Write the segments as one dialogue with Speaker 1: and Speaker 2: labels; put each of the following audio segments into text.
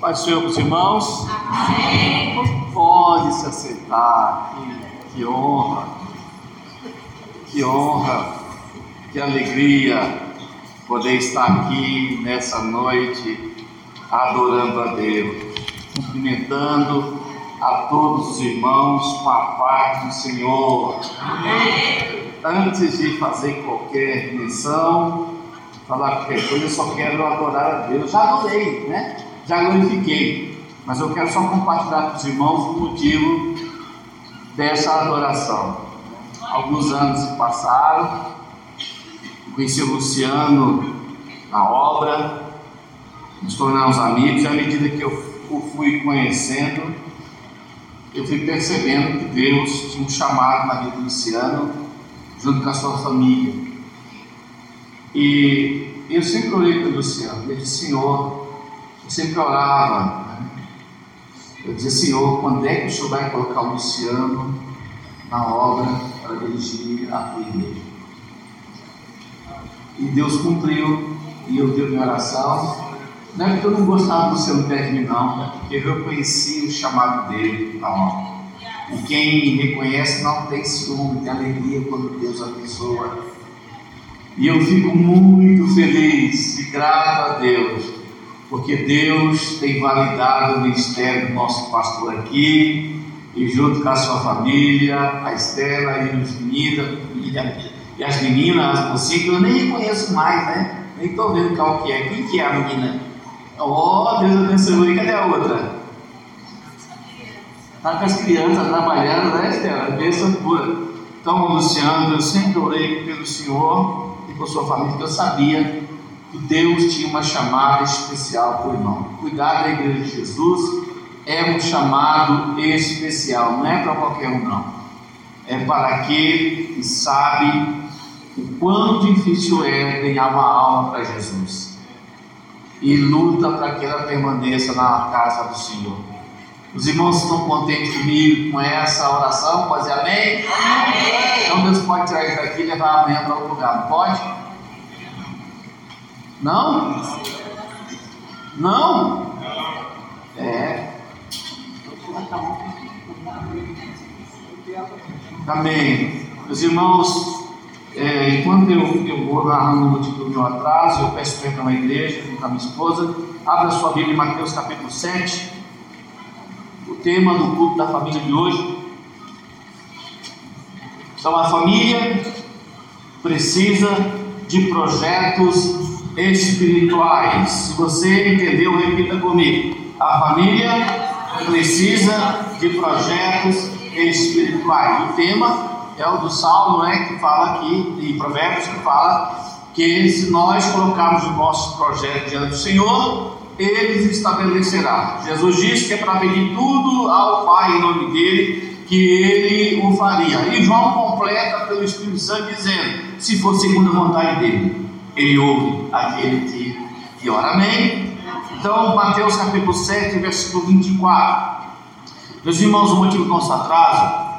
Speaker 1: Pai Senhor os irmãos. Amém. Pode se assentar. Que, que honra. Que honra. Que alegria poder estar aqui nessa noite adorando a Deus, cumprimentando a todos os irmãos com a paz do Senhor. Amém. Antes de fazer qualquer menção, falar qualquer coisa, eu só quero adorar a Deus. Já adorei, né? Já glorifiquei, mas eu quero só compartilhar com os irmãos o motivo dessa adoração. Alguns anos se passaram, conheci o Luciano na obra, nos tornamos amigos, e à medida que eu o fui conhecendo, eu fui percebendo que Deus tinha um chamado na vida do Luciano, junto com a sua família. E eu sempre orei para o Luciano, eu disse, Senhor, sempre orava. Eu dizia, Senhor, quando é que o Senhor vai colocar o Luciano na obra para dirigir a tua igreja? E Deus cumpriu, e eu dei minha oração. Não é porque eu não gostava do Luciano mim, não, é porque eu reconheci o chamado dele na obra. E quem reconhece não tem ciúme, tem alegria quando Deus abençoa. E eu fico muito feliz e grato a Deus porque Deus tem validado o ministério do nosso pastor aqui, e junto com a sua família, a Estela e os meninos, e as meninas, as que eu nem reconheço mais, né? Nem estou vendo qual que é. Quem que é a menina? Oh, Deus abençoe. Cadê a outra? Está com as crianças trabalhando, né, Estela? Bênção pura. Então, Luciano, eu sempre orei pelo Senhor e por sua família, porque eu sabia que Deus tinha uma chamada especial para o irmão. Cuidar da igreja de Jesus é um chamado especial, não é para qualquer um, não. É para aquele que sabe o quão difícil é ganhar uma alma para Jesus e luta para que ela permaneça na casa do Senhor. Os irmãos estão contentes comigo com essa oração? Pode dizer amém? amém? Então Deus pode tirar isso daqui e levar amanhã para outro lugar, pode? Não? Não? É. Amém. Meus irmãos, é, enquanto eu, eu vou narrando o meu atraso, eu peço perdão à igreja, junto a minha esposa. Abra sua Bíblia em Mateus capítulo 7. O tema do culto da família de hoje. Então, a família precisa de projetos espirituais. Se você entendeu, repita comigo. A família precisa de projetos espirituais. O tema é o do Salmo, né, que fala aqui, e Provérbios que fala que se nós colocarmos o nosso projeto diante do Senhor, ele estabelecerá. Jesus disse que é para pedir tudo ao Pai em nome dele, que ele o faria. E João completa pelo Espírito Santo dizendo: se for segundo a vontade dele ele ouve aquele que, que ora. Amém? Então, Mateus capítulo 7, versículo 24. Meus irmãos, o motivo do nosso atraso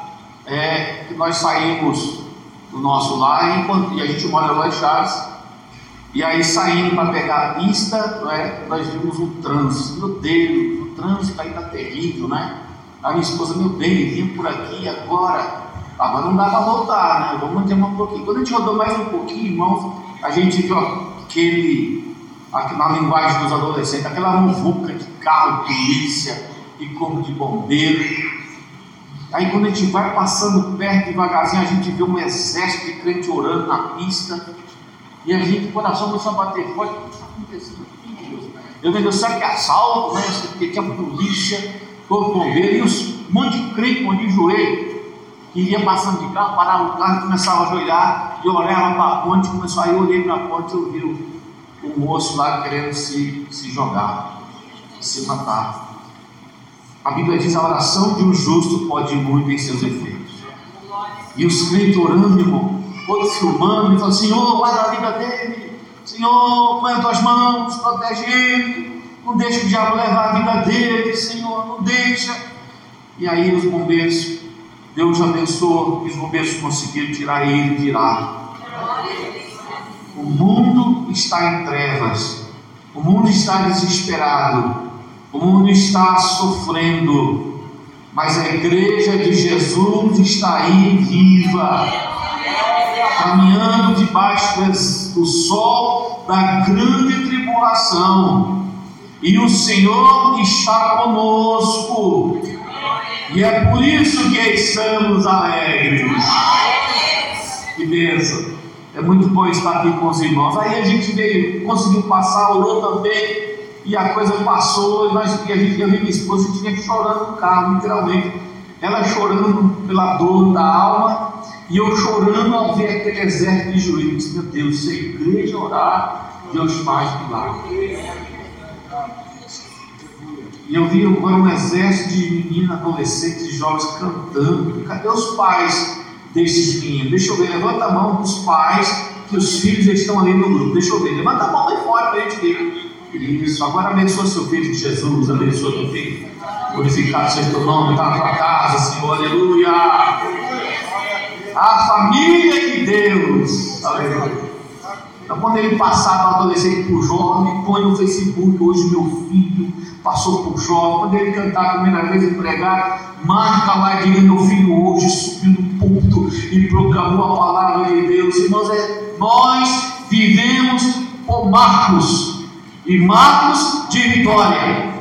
Speaker 1: é que nós saímos do nosso lar e a gente mora lá em Chaves. E aí saindo para pegar a pista, é, nós vimos o trânsito. Meu Deus, o trânsito aí está terrível, né? A minha esposa, meu bem, vinha por aqui agora. Agora não dá para voltar, né? Vamos manter um pouquinho. Quando a gente rodou mais um pouquinho, irmãos, a gente viu aquele, na linguagem dos adolescentes, aquela muvuca de carro polícia e corpo de bombeiro. Aí quando a gente vai passando perto devagarzinho, a gente vê um exército de crente orando na pista. E a gente, o coração começou a bater forte. O que está acontecendo aqui, Deus? Eu digo, será que é assalto, né? Porque tinha polícia, corpo bombeiro, e os um monte de crente, um monte de joelho que ia passando de carro, parava o carro, começava a ajoelhar, e olhava para a ponte, começou, aí eu olhei para a ponte e eu vi o, o moço lá querendo se, se jogar, se matar. A Bíblia diz a oração de um justo pode muito em seus efeitos. E os crentes orando, irmão, outros filmando, e falando, Senhor, guarda a vida dele, Senhor, põe as tuas mãos, protege ele, não deixa o diabo levar a vida dele, Senhor, não deixa. E aí os bombeiros Deus abençoou os bombeiros conseguiram tirar ele de lá. O mundo está em trevas, o mundo está desesperado, O mundo está sofrendo, mas a igreja de Jesus está aí viva, caminhando debaixo do sol da grande tribulação, e o Senhor está conosco, e é por isso que estamos alegres. Que bênção! É muito bom estar aqui com os irmãos. Aí a gente veio, conseguiu passar, orou também e a coisa passou, e, nós, e a gente, eu e minha esposa, a vinha chorando no carro, literalmente. Ela chorando pela dor da alma, e eu chorando ao ver aquele exército de juízes. Meu Deus, se a igreja orar, Deus faz milagre. E eu vi agora um exército de meninas, adolescentes, de jovens cantando. Cadê os pais desses meninos? Deixa eu ver, levanta a mão dos pais, que os filhos estão ali no grupo. Deixa eu ver, levanta a mão aí fora para a gente ver. Isso, agora abençoa seu filho de Jesus, abençoa teu filho. Glorificado seja teu nome, está na tua casa, Senhor, aleluia. A família de Deus, aleluia. Então, quando ele passar do adolescente o jovem, põe no Facebook hoje meu filho passou por jovem. Quando ele cantar a primeira vez e pregar, marca lá e diga: Meu filho hoje subiu no púlpito e proclamou a palavra de Deus. Irmãos, é, nós vivemos por marcos e marcos de vitória.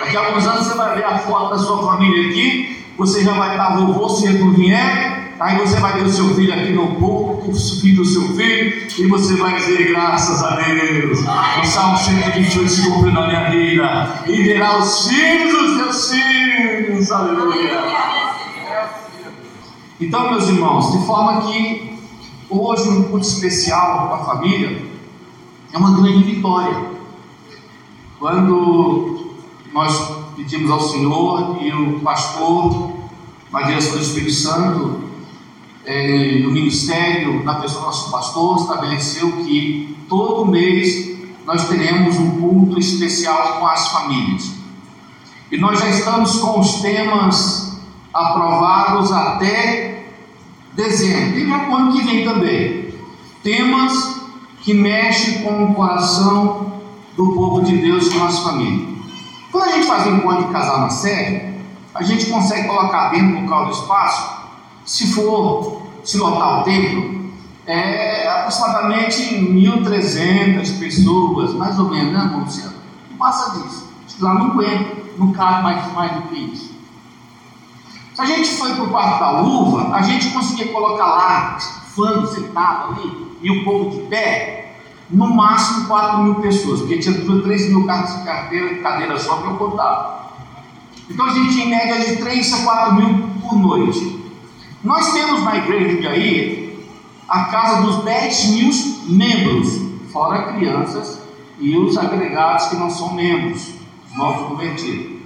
Speaker 1: Daqui a alguns anos você vai ver a foto da sua família aqui, você já vai estar vovô se ele vier, aí você vai ver o seu filho aqui no povo, o filho do seu filho, e você vai dizer graças a Deus. O Salmo 128 se cumpriu na minha vida, e verá os filhos dos seus filhos, aleluia. Então, meus irmãos, de forma que hoje um culto especial para a família é uma grande vitória. Quando nós pedimos ao Senhor e o pastor, na direção do Espírito Santo, é, no ministério, na pessoa do nosso pastor, estabeleceu que todo mês nós teremos um culto especial com as famílias. E nós já estamos com os temas aprovados até dezembro, e já o ano que vem também. Temas que mexem com o coração do povo de Deus e nossa família. Quando a gente faz um encontro de casal na série, a gente consegue colocar dentro do local do espaço, se for, se lotar o templo, é aproximadamente 1.300 pessoas, mais ou menos, né, Luciano? Não passa disso. Lá não aguenta, não cabe mais, mais do que isso. Se a gente foi para o quarto da uva, a gente conseguia colocar lá, fã sentado ali, e o povo de pé, no máximo 4 mil pessoas, porque tinha 3 mil carros de carteira, cadeira só para eu contar. Então a gente tinha em média de 3 a 4 mil por noite. Nós temos na igreja de aí a casa dos 10 mil membros, fora crianças e os agregados que não são membros, os novos convertidos.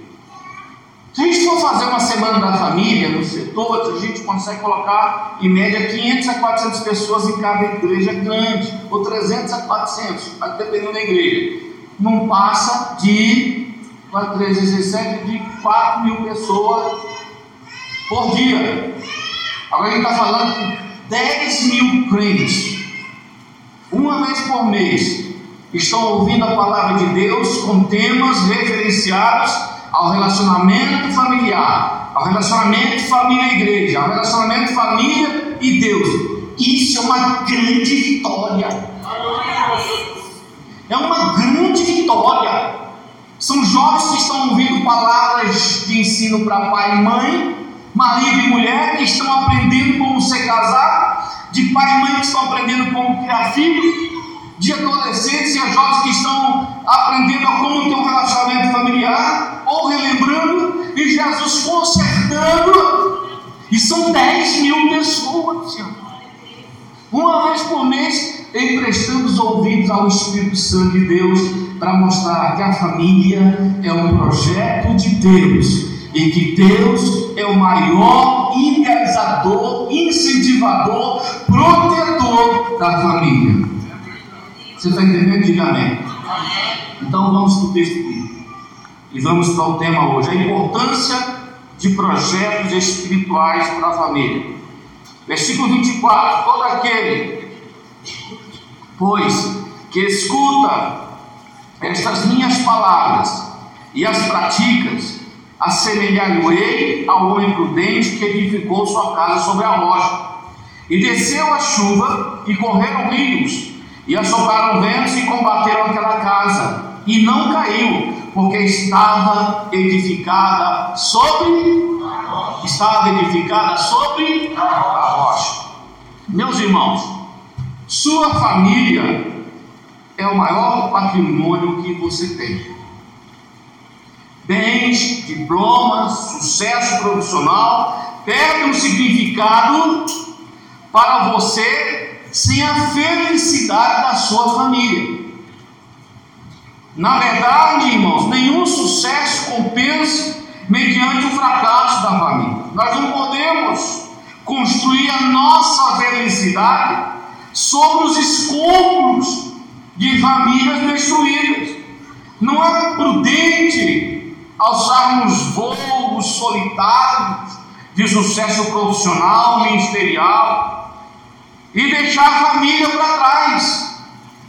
Speaker 1: Se a gente for fazer uma semana da família no setor, a gente consegue colocar em média 500 a 400 pessoas em cada igreja grande, ou 300 a 400, dependendo da igreja. Não passa de 317 de 4 mil pessoas por dia. Agora a gente está falando de 10 mil crentes, uma vez por mês, estão ouvindo a palavra de Deus com temas referenciados ao relacionamento familiar, ao relacionamento família-igreja, ao relacionamento família e Deus. Isso é uma grande vitória. É uma grande vitória. São jovens que estão ouvindo palavras de ensino para pai e mãe, marido e mulher, que estão aprendendo como ser casado, de pai e mãe que estão aprendendo como criar filho, de adolescentes e jovens que estão aprendendo a como ter um relacionamento familiar, ou relembrando, e Jesus consertando, e são 10 mil pessoas. Uma vez por mês, emprestando os ouvidos ao Espírito Santo de Deus para mostrar que a família é um projeto de Deus e que Deus é o maior idealizador, incentivador, protetor da família. Você está entendendo? Diga amém. Então vamos para o texto aqui. E vamos para o tema hoje: a importância de projetos espirituais para a família. Versículo 24: Todo aquele, pois, que escuta estas minhas palavras e as praticas, assemelhar-lhe ao homem prudente que edificou sua casa sobre a rocha. E desceu a chuva, e correram rios, e assopraram ventos e combateram aquela casa, e não caiu, porque estava edificada sobre estava edificada sobre a rocha. Meus irmãos, sua família é o maior patrimônio que você tem. Bens, diplomas, sucesso profissional perdem o significado para você sem a felicidade da sua família. Na verdade, irmãos, nenhum sucesso compensa mediante o fracasso da família. Nós não podemos construir a nossa felicidade sobre os escombros de famílias destruídas. Não é prudente alçarmos voos solitários de sucesso profissional, ministerial e deixar a família para trás.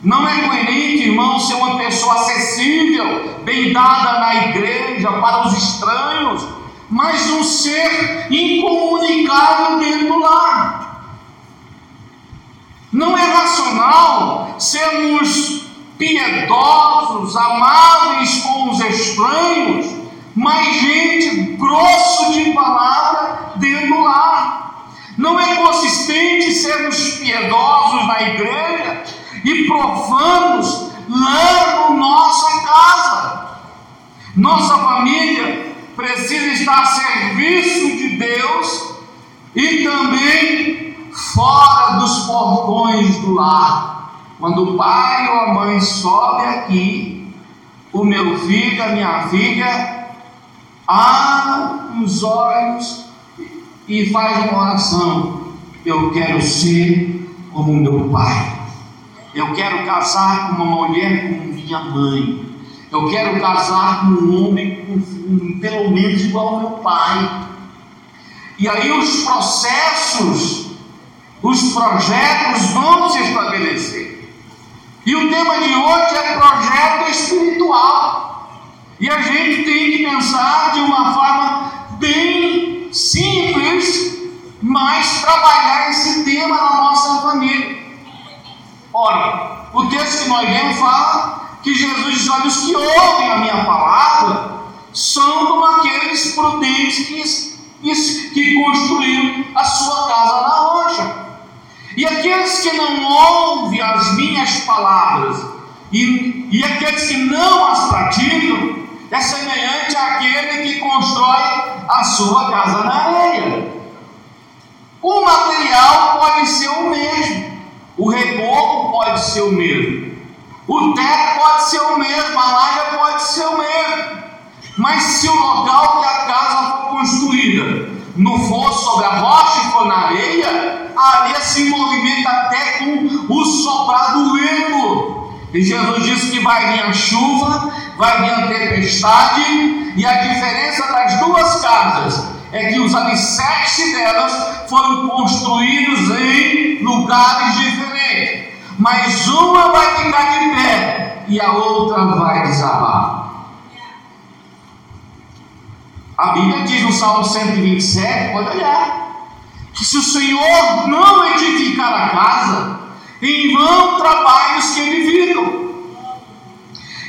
Speaker 1: Não é coerente, irmão, ser uma pessoa acessível, bem dada na igreja para os estranhos, mas um ser incomunicável dentro do lar. Não é racional sermos piedosos, amáveis com os estranhos, mas gente grosso de palavra dentro do lar. Não é consistente sermos piedosos na igreja, e profanos lá na nossa casa. Nossa família precisa estar a serviço de Deus e também fora dos portões do lar. Quando o pai ou a mãe sobe aqui, o meu filho, a minha filha, abre os olhos e faz uma oração. Eu quero ser como meu pai. Eu quero casar com uma mulher como minha mãe. Eu quero casar com um homem com, pelo menos igual ao meu pai. E aí os processos, os projetos vão se estabelecer. E o tema de hoje é projeto espiritual. E a gente tem que pensar de uma forma bem simples, mas trabalhar esse tema na nossa família. Ora, o texto que nós lemos fala que Jesus diz: Olha, os que ouvem a minha palavra são como aqueles prudentes que, que construíram a sua casa na rocha. E aqueles que não ouvem as minhas palavras e, e aqueles que não as praticam, é semelhante àquele que constrói a sua casa na areia. O material pode ser o mesmo, o reboco pode ser o mesmo. O teto pode ser o mesmo, a laje pode ser o mesmo. Mas se o local que a casa for construída não for sobre a rocha e for na areia, a areia se movimenta até com o soprar do vento. E Jesus disse que vai vir a chuva, vai vir a tempestade, e a diferença das duas casas é que os alicerces delas foram construídos em lugares diferentes, mas uma vai ficar de pé e a outra vai desabar. A Bíblia diz no Salmo 127, pode olhar, que se o Senhor não edificar a casa, em vão trabalhos que edificam.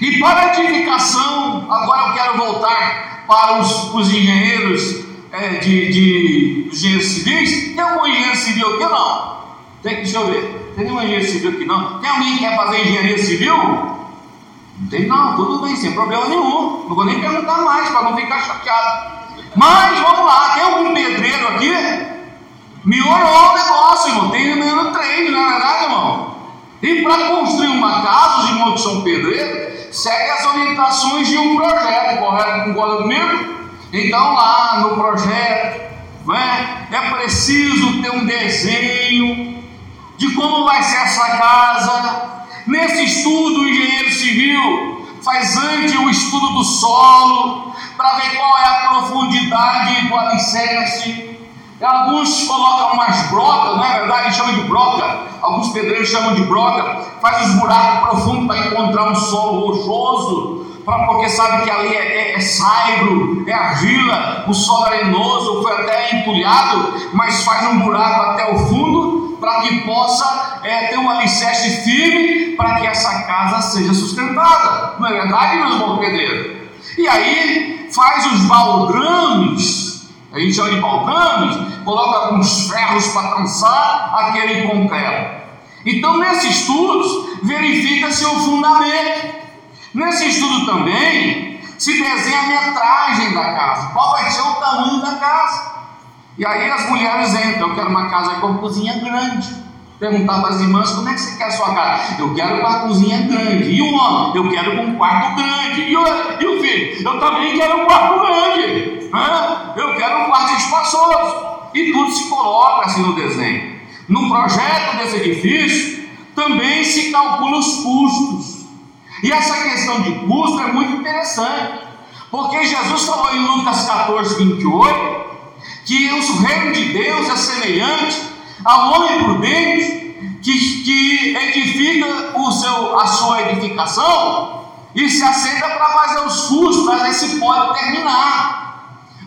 Speaker 1: E para a edificação, agora eu quero voltar para os, os engenheiros é, de, de engenheiros civis, tem algum engenheiro civil aqui não? Tem, deixa eu ver. Tem nenhum engenheiro civil aqui não? Tem alguém que quer fazer engenharia civil? Não tem não, tudo bem, sem problema nenhum. Não vou nem perguntar mais para não ficar chateado. Mas vamos lá, tem algum pedreiro aqui? Me olhou o negócio, irmão. Tem número 3, não é verdade, irmão? E para construir uma casa, os irmãos que são pedreiros, segue as orientações de um projeto, correto? Concorda comigo? Então, lá no projeto, né, é preciso ter um desenho de como vai ser essa casa. Nesse estudo, o engenheiro civil faz antes o estudo do solo, para ver qual é a profundidade do alicerce. Alguns colocam umas brocas, não é verdade? Chamam de broca. Alguns pedreiros chamam de broca. Faz os buracos profundos para encontrar um solo rochoso porque sabe que ali é, é, é saibro, é argila, o solo arenoso, foi até entulhado, mas faz um buraco até o fundo, para que possa é, ter um alicerce firme, para que essa casa seja sustentada. Não é verdade, meus bons pedreiros? E aí faz os baldrames, a gente chama de baldrames, coloca alguns ferros para trançar aquele concreto. Então, nesse estudo, verifica-se o fundamento. Nesse estudo também se desenha a metragem da casa, qual vai ser o tamanho da casa. E aí as mulheres entram, eu quero uma casa com cozinha grande. Perguntar para as irmãs como é que você quer a sua casa? Eu quero uma cozinha grande. E o homem? Eu quero um quarto grande. E o, e o filho? Eu também quero um quarto grande. Hã? Eu quero um quarto espaçoso. E tudo se coloca assim no desenho. No projeto desse edifício, também se calcula os custos. E essa questão de custo é muito interessante, porque Jesus falou em Lucas 14, 28, que o reino de Deus é semelhante ao homem prudente que, que edifica o seu, a sua edificação e se aceita para fazer os custos, para ver se pode terminar.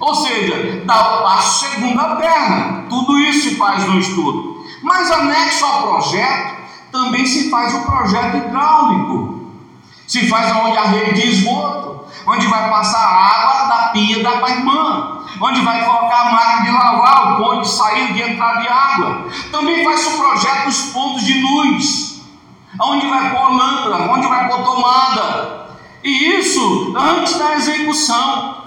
Speaker 1: Ou seja, dá o passo segunda perna. Tudo isso se faz no estudo. Mas anexo ao projeto, também se faz o projeto hidráulico. Se faz onde a rede de esgoto, onde vai passar a água da pia da irmã, onde vai colocar a máquina de lavar, o ponto de saída de entrada de água. Também faz o projeto dos pontos de luz, onde vai pôr lâmpada, onde vai pôr tomada. E isso antes da execução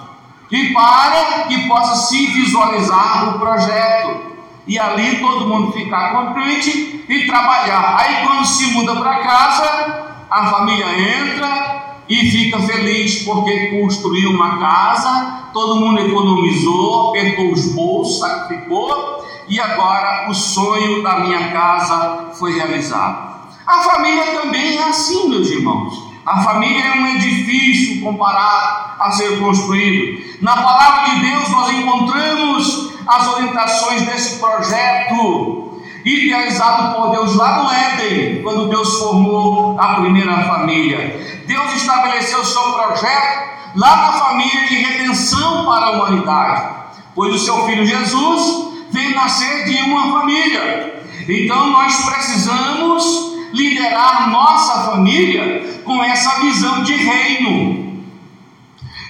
Speaker 1: e para que possa se visualizar o projeto. E ali todo mundo ficar contente e trabalhar. Aí quando se muda para casa, a família entra e fica feliz porque construiu uma casa, todo mundo economizou, apertou os bolsos, sacrificou e agora o sonho da minha casa foi realizado. A família também é assim, meus irmãos. A família é um edifício comparado a ser construído. Na palavra de Deus nós encontramos as orientações desse projeto idealizado por Deus lá no Éden, quando Deus formou a primeira família. Deus estabeleceu o seu projeto lá na família de redenção para a humanidade, pois o seu filho Jesus veio nascer de uma família. Então nós precisamos liderar nossa família com essa visão de reino.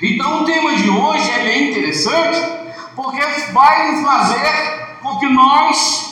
Speaker 1: Então o tema de hoje é interessante, porque vai fazer com que nós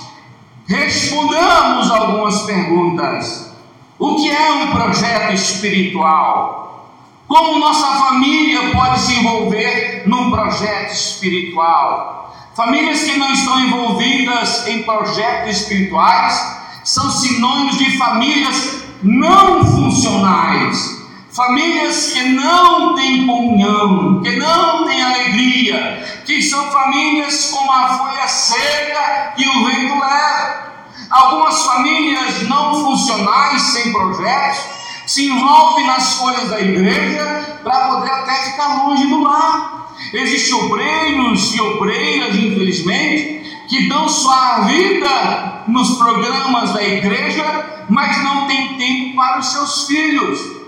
Speaker 1: respondamos algumas perguntas. O que é um projeto espiritual? Como nossa família pode se envolver num projeto espiritual? Famílias que não estão envolvidas em projetos espirituais são sinônimos de famílias não funcionais, famílias que não têm comunhão, que não têm alegria, que são famílias como a folha seca que o vento leva. Algumas famílias não funcionais, sem projetos, se envolvem nas folhas da igreja para poder até ficar longe do lar. Existem obreiros e obreiras, infelizmente, que dão sua vida nos programas da igreja, mas não tem tempo para os seus filhos,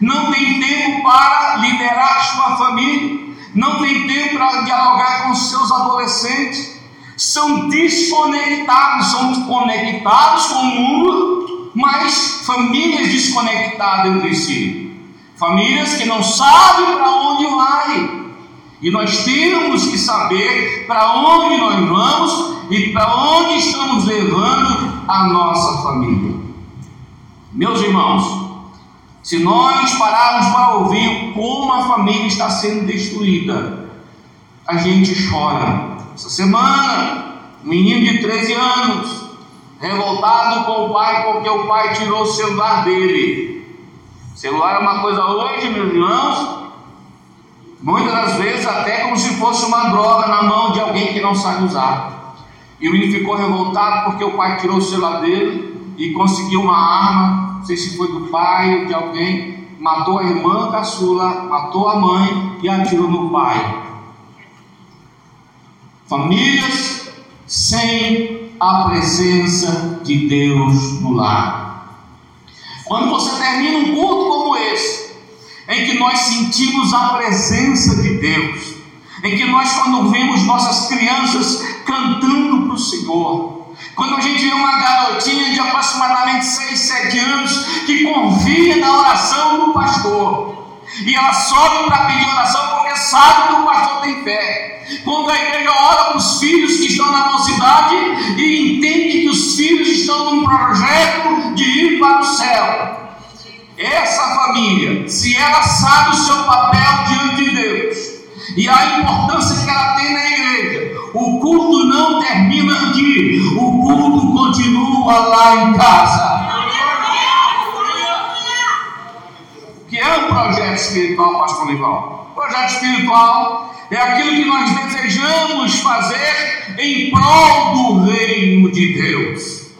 Speaker 1: não tem tempo para liderar sua família, não tem tempo para dialogar com seus adolescentes, são desconectados, são conectados com o mundo, mas famílias desconectadas entre si, famílias que não sabem para onde vai. E nós temos que saber para onde nós vamos e para onde estamos levando a nossa família. Meus irmãos, se nós pararmos para ouvir como a família está sendo destruída, a gente chora. Essa semana, um menino de 13 anos, revoltado com o pai porque o pai tirou o celular dele. O celular é uma coisa hoje, meus irmãos, Muitas das vezes até como se fosse uma droga na mão de alguém que não sabe usar. E o menino ficou revoltado porque o pai tirou o celular dele e conseguiu uma arma, não sei se foi do pai ou de alguém, matou a irmã caçula, matou a mãe e atirou no pai. Famílias sem a presença de Deus no lar. Quando você termina um culto como esse, em que nós sentimos a presença de Deus, em que nós, quando vemos nossas crianças cantando para o Senhor, quando a gente vê uma garotinha de aproximadamente 6, 7 anos que confia na oração do pastor, e ela sobe para pedir oração porque sabe que o pastor tem fé. Quando a igreja ora para os filhos que estão na mocidade e entende que os filhos estão num projeto de ir para o céu. Essa família, se ela sabe o seu papel diante de Deus e a importância que ela tem na igreja, o culto não termina aqui, o culto continua lá em casa. que é um projeto espiritual, Pastor Lival? Projeto espiritual é aquilo que nós desejamos fazer em prol do reino de Deus.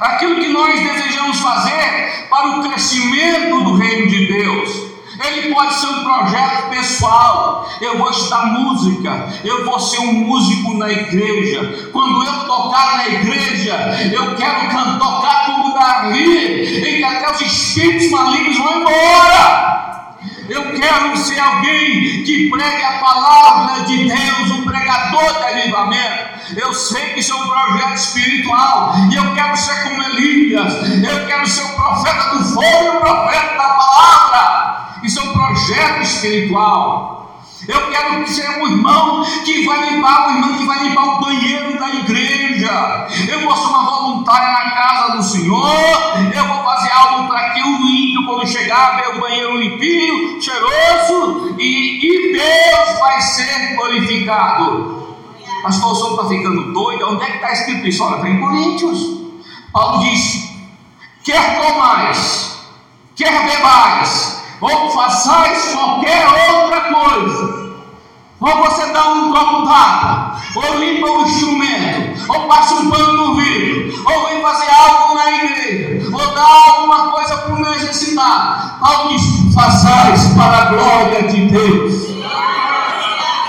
Speaker 1: Aquilo que nós desejamos fazer para o crescimento do reino de Deus. Ele pode ser um projeto pessoal. Eu vou estudar música, eu vou ser um músico na igreja. Quando eu tocar na igreja, eu quero cantar, tocar como Davi, em que até os espíritos malignos vão embora. Eu quero ser alguém que pregue a palavra de Deus, um pregador de avivamento. Eu sei que isso é um projeto espiritual e eu quero ser como Elias. Eu quero ser o profeta do fogo e o profeta da palavra. Projeto espiritual. Eu quero ser um irmão que vai limpar, um irmão que vai limpar o banheiro da igreja. Eu vou ser uma voluntária na casa do Senhor. Eu vou fazer algo para que o ímpio, quando chegar, ver o banheiro limpinho, cheiroso, e, e Deus vai ser glorificado. Pastor, o senhor está ficando doido? Onde é que está escrito isso? Olha, está em Coríntios. Paulo diz: quer comais, quer bebais, ou façais qualquer outra coisa, ou você dá um copo d'água, ou limpa um instrumento, ou passa um pano no vidro, ou vem fazer algo na igreja, ou dá alguma coisa para o necessitado. Paulo diz: façais para a glória de Deus.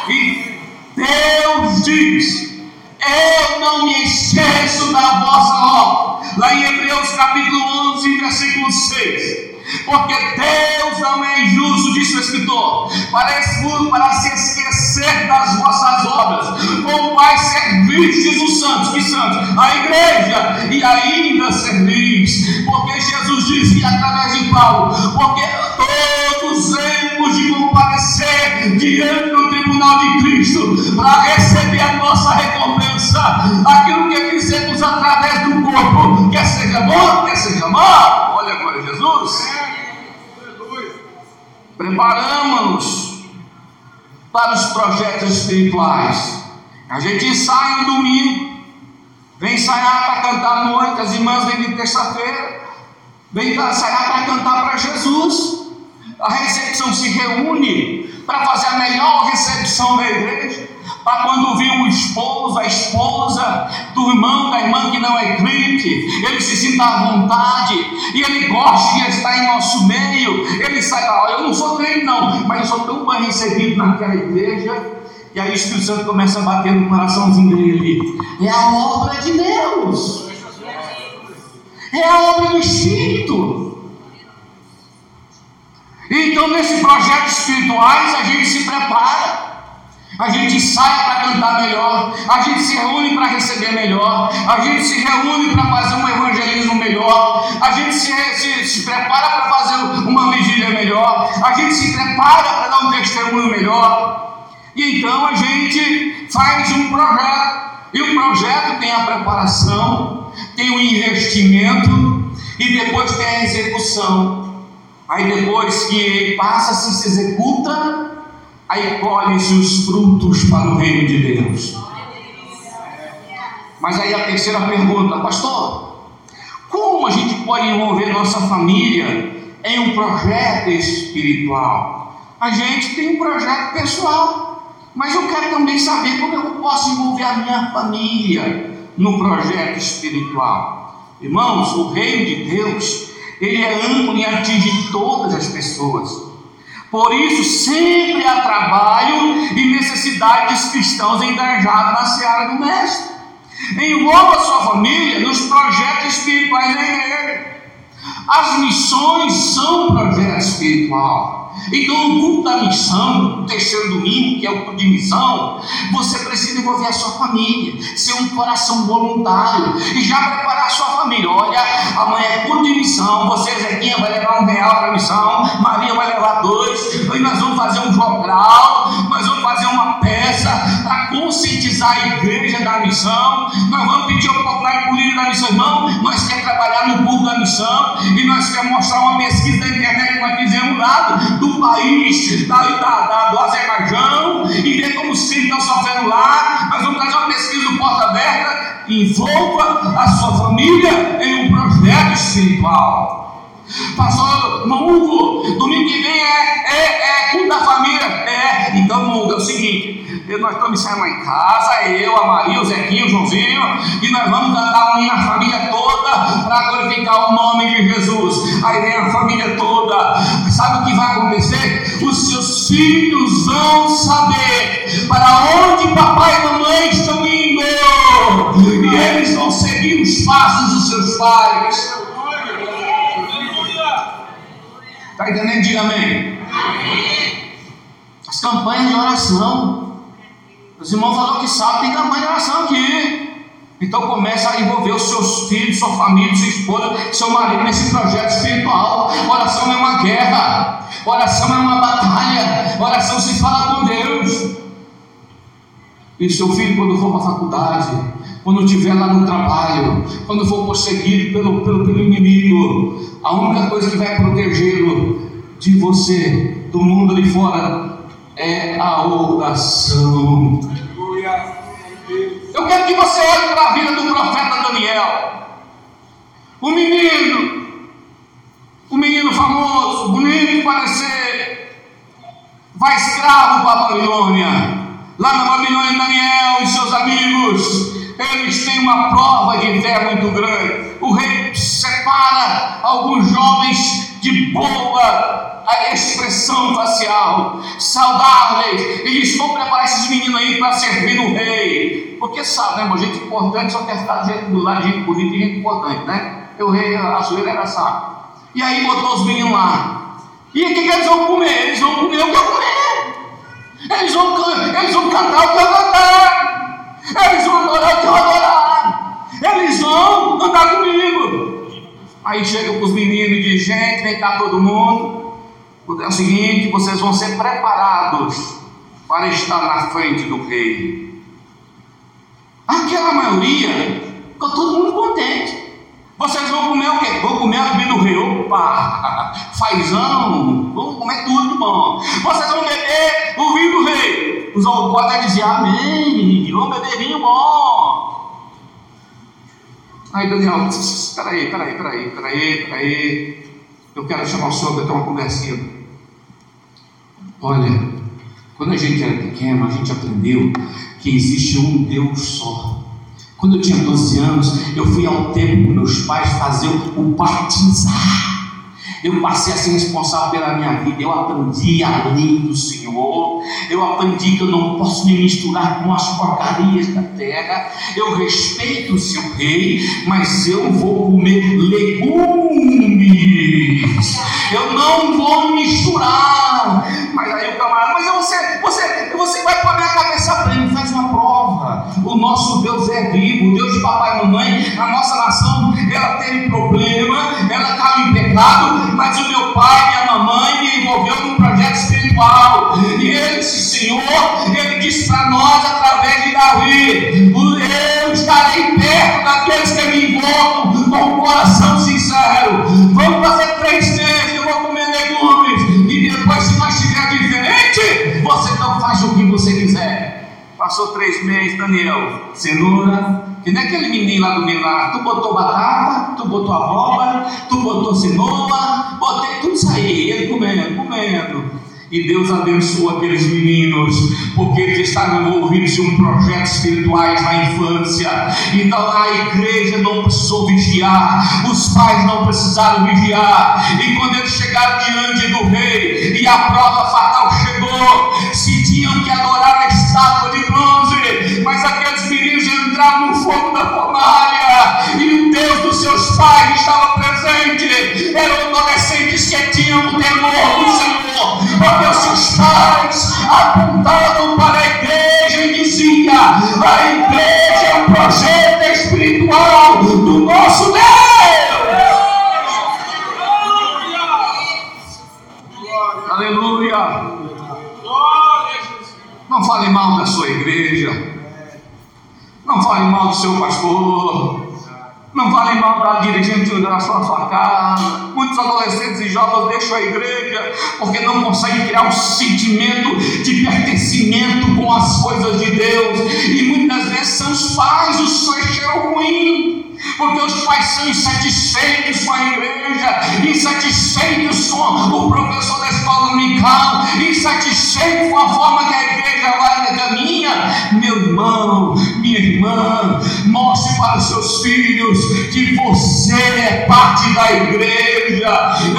Speaker 1: E Deus diz: Eu não me esqueço da vossa obra. Lá em Hebreus capítulo 11, versículo 6 porque Deus não é injusto, disse o escritor, para, para se esquecer das vossas obras, como vai servistes os santos, que santos? A igreja, e ainda servis, porque Jesus disse através de Paulo, porque todos hemos de comparecer diante do tribunal de Cristo, para receber a nossa recompensa, aquilo que fizemos através do corpo, quer seja bom, quer seja mal, olha agora Jesus preparamos-nos para os projetos espirituais. A gente ensaia no domingo, vem ensaiar para cantar à noite, as irmãs vêm de terça-feira, vem ensaiar para cantar para Jesus. A recepção se reúne para fazer a melhor recepção da igreja para quando vir o esposo, a esposa do irmão, da irmã que não é crente, ele se sinta à vontade e ele goste de estar em nosso meio. Ele sai, ah, eu não sou crente não, mas eu sou tão bem recebido naquela igreja. E aí o Espírito Santo começa a bater no coraçãozinho dele. É a obra de Deus. É a obra do Espírito. Então, nesses projetos espirituais, a gente se prepara a gente sai para cantar melhor, a gente se reúne para receber melhor, a gente se reúne para fazer um evangelismo melhor, a gente se, se, se prepara para fazer uma vigília melhor, a gente se prepara para dar um testemunho melhor. E então a gente faz um projeto, e o projeto tem a preparação, tem o investimento e depois tem a execução. Aí depois que passa, se, se aí colhe-se os frutos para o reino de Deus. Mas aí a terceira pergunta, pastor, como a gente pode envolver nossa família em um projeto espiritual? A gente tem um projeto pessoal, mas eu quero também saber como eu posso envolver a minha família no projeto espiritual. Irmãos, o reino de Deus, ele é amplo e atinge todas as pessoas. Por isso, sempre há trabalho e necessidades cristãos engajados na seara do Mestre. Envolva sua família nos projetos espirituais da igreja. As missões são projeto espiritual. Então, no culto da missão, o terceiro domingo, que é o culto de missão, você precisa envolver a sua família, ser um coração voluntário e já preparar a sua família. Olha, amanhã é culto de missão, você, Zequinha, vai levar um real para a missão, Maria vai levar dois, e nós vamos fazer um jogral, nós vamos fazer uma peça para conscientizar a igreja da missão, nós vamos pedir oportunidade para o líder da missão, irmão, nós queremos trabalhar no culto da missão e nós queremos mostrar uma pesquisa da internet que nós fizemos lá do país, da, da, da, do Azerbaijão, e ver como os filhos estão sofrendo lá. Nós vamos fazer uma pesquisa do Porta Aberta. Envolva a sua família em um projeto espiritual. Pastor Hugo, domingo que vem é, é, é culto da família. É, então, Hugo, é o seguinte: nós estamos lá em casa, eu, a Maria, o Zequinho, o Joãozinho, e nós vamos cantar um a família toda para glorificar o nome de Jesus. Aí vem a família toda. Sabe o que vai acontecer? Os seus filhos vão saber para onde papai e mamãe estão indo, e eles vão seguir os passos dos seus pais. Está entendendo? Diga amém. As campanhas de oração. Os irmãos falaram que sabe, tem campanha de oração aqui. Então começa a envolver os seus filhos, sua família, sua esposa, seu marido nesse projeto espiritual. Oração é uma guerra, oração é uma batalha, oração se fala com Deus. E seu filho, quando for para a faculdade, quando estiver lá no trabalho, quando for perseguido pelo, pelo, pelo inimigo, a única coisa que vai protegê-lo de você, do mundo ali fora, é a oração. Eu quero que você olhe para a vida do profeta Daniel. O menino, o menino famoso, bonito de parecer, vai escravo para a Babilônia. Lá na Babilônia, Daniel e seus amigos, eles têm uma prova de fé muito grande. O rei separa alguns jovens de boa a expressão facial, saudáveis, e diz: vamos preparar esses meninos aí para servir o rei. Porque sabe, né? Gente importante só quer ficar do lado gente bonita e gente importante, né? E o rei, a sua era saco. E aí botou os meninos lá. E o que, que eles vão comer? Eles vão comer o que eu comer. Eles vão, eles vão cantar o que eu cantar. Eles vão adorar o que eu adorar. Eles vão andar comigo. Aí chega com os meninos e gente, vem cá todo mundo. É o seguinte: vocês vão ser preparados para estar na frente do rei. Aquela maioria ficou todo mundo contente. Vocês vão comer o quê? Vão comer a do rei. Opa! Fazão! Vamos comer tudo bom. Vocês vão beber o vinho do rei. Os alcoólatras diziam amém. Vão beber vinho bom. Aí Daniel, peraí, peraí, peraí, peraí, peraí. Eu quero chamar o senhor para ter uma conversinha Olha, quando a gente era pequeno, a gente aprendeu que existe um Deus só. Quando eu tinha 12 anos, eu fui ao templo com meus pais fazer o batizar. Eu passei a ser responsável pela minha vida. Eu aprendi a lei do Senhor. Eu aprendi que eu não posso me misturar com as porcarias da terra. Eu respeito o seu rei, mas eu vou comer legumes. Eu não vou misturar. Mas aí o camarada, mas você, você, você vai comer a cabeça preta, faz uma prova. O nosso Deus é vivo, Deus de papai e mamãe, a nossa nação, ela teve problema, ela estava em pecado, mas o meu pai e a mamãe me envolveu num projeto espiritual. E esse Senhor, ele disse para nós através de Davi: Eu estarei perto daqueles que me envolvam com o coração sincero. Vamos fazer três meses, eu vou comer legumes. E depois, se nós estiver diferente, você não faz o que você quiser. Passou três meses, Daniel, cenoura, que nem aquele menino lá do milagre. Tu botou batata, tu botou abóbora, tu botou cenoura, botei tudo aí, ele comendo, comendo. E Deus abençoa aqueles meninos, porque eles estavam envolvidos em um projeto espirituais na infância. Então a igreja não precisou vigiar, os pais não precisaram vigiar. E quando eles chegaram diante do rei e a prova fatal chegou, se tinham que adorar a estátua de bronze, mas aqueles meninos entraram no fogo da fornalha e o o Deus dos seus pais estava presente. Eram adolescentes que tinham o temor do Senhor, porque os seus pais apontavam para a igreja e diziam: a igreja é um projeto espiritual do nosso Deus. Aleluia. Não fale mal da sua igreja. Não fale mal do seu pastor. Não fale mal da dirigente da sua, casa. Muitos adolescentes e jovens deixam a igreja porque não conseguem criar um sentimento de pertencimento com as coisas de Deus. E muitas vezes são os pais os cheiram ruim porque os pais são insatisfeitos com a igreja, insatisfeitos com o professor da escola dominical, insatisfeitos com a forma que a igreja. Meu irmão, minha irmã, mostre para os seus filhos que você é parte da igreja,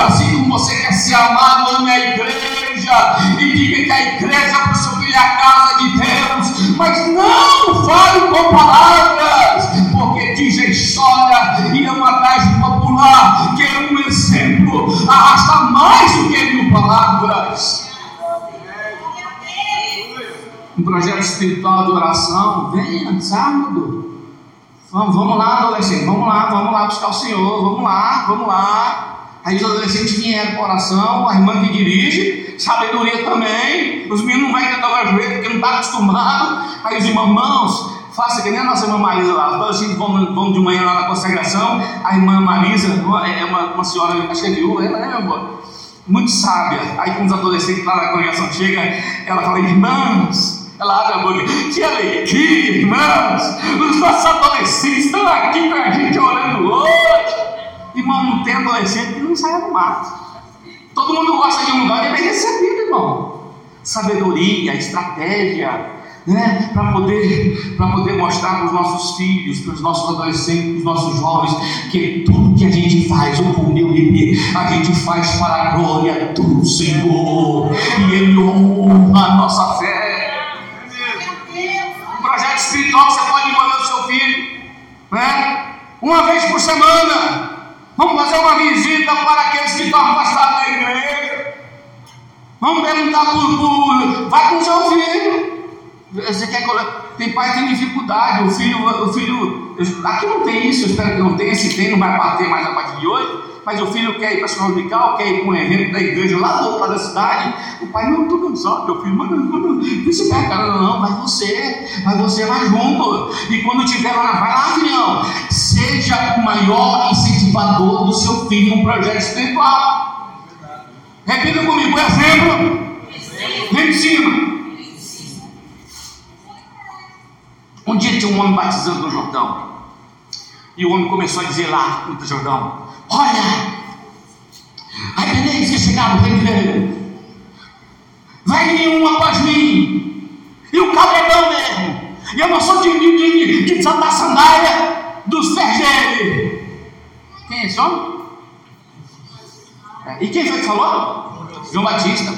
Speaker 1: assim como você quer ser amado, ame a igreja. E diga que a igreja para o seu filho é a casa de Deus, mas não fale com palavras, porque diz a história e é uma popular que é um exemplo, arrasta mais do que mil palavras. Um projeto espiritual de oração, venha sábado. Vamos, vamos lá, adolescente, vamos lá, vamos lá buscar o Senhor, vamos lá, vamos lá. Aí os adolescentes vieram para oração, a irmã que dirige, sabedoria também. Os meninos não vão cantar o joelho porque não estão tá acostumados. Aí os irmãos, faça que nem a nossa irmã Marisa lá. Os adolescentes vão, vão de manhã lá na consagração. A irmã Marisa é uma, uma senhora, acho que é viúva, ela é, meu amor? Muito sábia. Aí quando os adolescentes lá na congregação chegam, ela fala, irmãos, ela abre a boca, que alegria, irmãos! Os nossos adolescentes estão aqui com a gente orando hoje. Irmão, não tem adolescente que não saia do mato. Todo mundo gosta de um lugar e bem recebido, irmão. Sabedoria, estratégia, né? Para poder, poder mostrar para os nossos filhos, para os nossos adolescentes, para os nossos jovens, que tudo que a gente faz, o comunhão a gente faz para a glória do Senhor. E Ele honra a nossa fé. Espiritual você pode envolver o seu filho, né? Uma vez por semana. Vamos fazer uma visita para aqueles que estão afastados da igreja. Vamos perguntar por, por vai com o seu filho. Você quer tem pai que tem dificuldade, o filho, o filho, aqui não tem isso, eu espero que não tenha, se tem, não vai bater mais a partir de hoje, mas o filho quer ir para a escola musical, quer ir para um evento da igreja lá do outro lado da cidade, o pai, não, estou cansado, meu filho, mano, mano, se pega, cara, não, vai você, vai você, vai junto, e quando tiver lá, vai lá, filhão, seja o maior incentivador do seu filho um projeto espiritual. Repita comigo, exemplo, vem de cima. Um dia tinha um homem batizando no Jordão. E o homem começou a dizer lá no Jordão: Olha, arrependeis que chegaram no reino Vai nenhum após mim. E o cabredão mesmo. E eu não sou de, de, de, de desatar a sandália dos pés Quem é esse homem? É. E quem foi que falou? João Batista.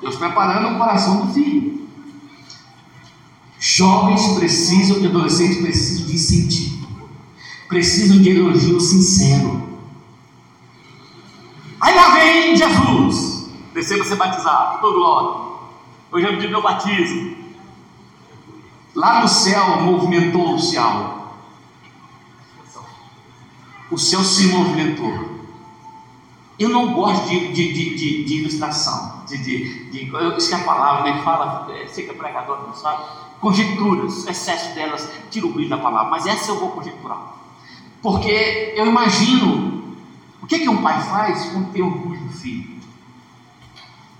Speaker 1: Deus preparando o coração do filho. Jovens precisam adolescentes precisam de incentivo, precisam de elogio sincero. Aí lá vem Jesus, descer para ser batizado, todo glória. O dia do meu batismo. Lá no céu movimentou o céu. O céu se movimentou. Eu não gosto de, de, de, de ilustração, de, de, eu esqueci a palavra, ele fala, é, sei que é pregador, não sabe? conjecturas, excesso delas tira o brilho da palavra, mas essa eu vou conjecturar. Porque eu imagino o que, que um pai faz quando tem orgulho do filho.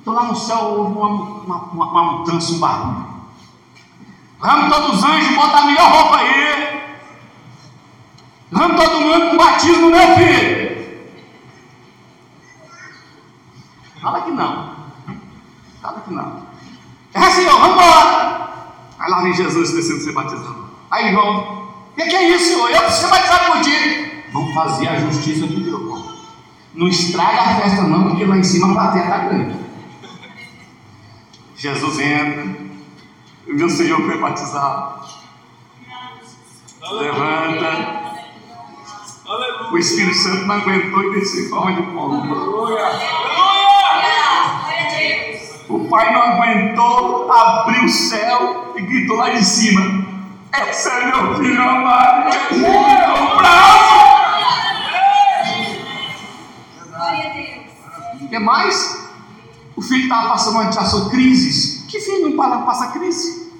Speaker 1: Então lá no céu houve uma, uma, uma, uma mudança, um barulho. Vamos todos os anjos, bota a melhor roupa aí. Vamos todo mundo com batismo, meu filho. Fala que não. Fala que não. É, Senhor, vamos embora. Aí lá vem Jesus descendo ser batizado. Aí João, o que, que, é isso, Senhor? Eu ser batizado contigo. Vamos fazer a justiça de Deus, irmão. Não estraga a festa, não, porque lá em cima a plateia está grande. Jesus entra, o meu Senhor foi batizado. Levanta, O Espírito Santo não aguentou e desceu forma de pomba. O pai não aguentou, abriu o céu e gritou lá de cima: Esse é meu filho amado. Um braço. O que mais? O filho estava passando uma situação, crises. Que filho não passa crise?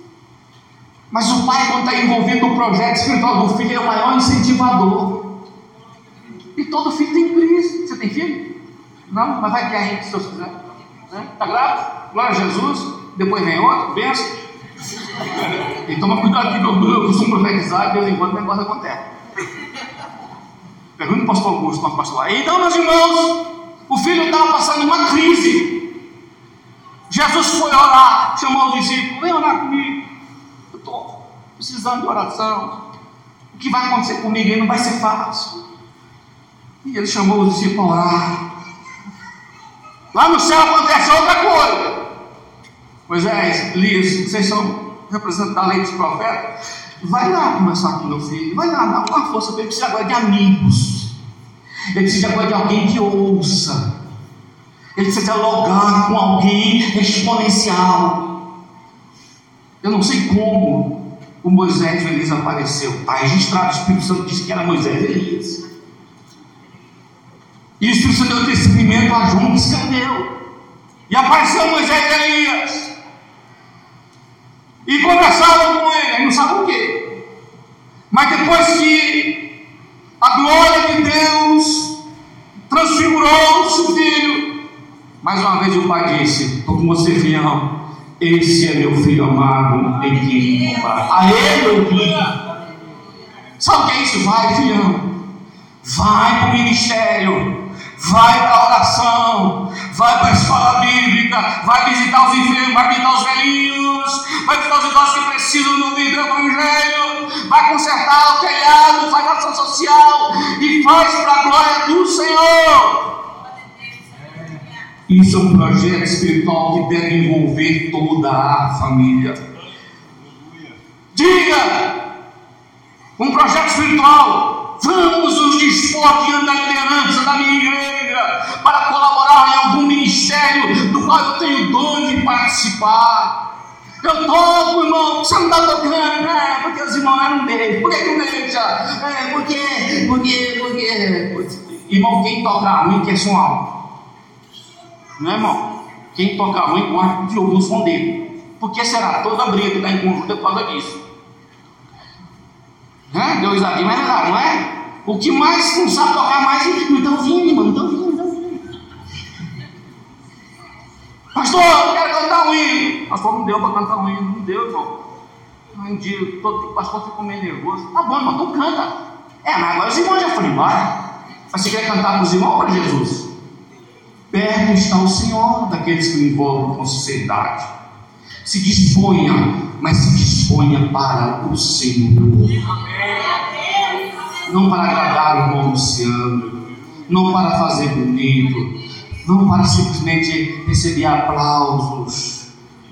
Speaker 1: Mas o pai, quando está envolvido no projeto espiritual do filho, é o maior incentivador. E todo filho tem crise. Você tem filho? Não, mas vai ter aí, se Deus quiser. Está né? Tá grave? Glória a Jesus. Depois vem outro, benção. E toma cuidado que eu costumo profetizar, de vez em quando o negócio acontece. Pergunta o pastor Augusto, nosso pastor. Então, meus irmãos, o filho estava passando uma crise. Jesus foi orar, chamou os discípulos, vem orar comigo. Eu estou precisando de oração. O que vai acontecer comigo não vai ser fácil. E ele chamou os discípulos a orar. Lá no céu acontece outra coisa. Moisés, Elias, vocês são representantes da lei dos profetas. Vai lá conversar com meu filho. Vai lá, dá uma força para ele. Precisa agora de amigos. Ele precisa agora de alguém que ouça. Ele precisa dialogar com alguém exponencial. Eu não sei como o Moisés e Elias apareceu. Está registrado, o Espírito Santo disse que era Moisés e Elias. E o Espírito Santo deu discernimento a João que escreveu. E apareceu Moisés e Elias. E conversavam com ele, não sabe o quê. Mas depois que a glória de Deus transfigurou o seu filho, mais uma vez o pai disse: Estou com você, filhão. Esse é meu filho amado em quem comprar. A ele eu vim. Sabe o que é isso? Vai, filhão. Vai para o ministério. Vai para a oração. Vai para a escola bíblica. Vai visitar os enfermos. Vai visitar os velhinhos. Vai visitar os idosos que precisam do evangelho. Vai consertar o telhado. Faz ação social. E faz para a glória do Senhor. Isso é um projeto espiritual que deve envolver toda a família. Diga! Um projeto espiritual. Vamos nos dispor da liderança da minha igreja para colaborar em algum ministério do qual eu tenho dom de participar. Eu toco, irmão, você não está tocando, né? Porque os irmãos não deixam. Por que não deixa? É, porque, porque, porque. Irmão, quem toca ruim quer som alto. Não é, irmão? Quem toca ruim gosta de ouvir o som dele. Por que será? Toda briga que está em conjunto é por causa disso. Né? Deu mas é não é? O que mais não sabe tocar mais, estão vindo, não estão vindo. Pastor, eu quero cantar um hino. Pastor, não deu para cantar um hino, não deu, irmão. Um dia, todo pastor ficou meio nervoso. Tá bom, irmão, então canta. É, mas agora os irmãos já foram embora. Mas você quer cantar para os irmãos ou para Jesus? Perto está o Senhor daqueles que o envolvem com sinceridade. Se disponha, mas se disponha para o Senhor. Não para agradar o irmão Luciano, não para fazer bonito, não para simplesmente receber aplausos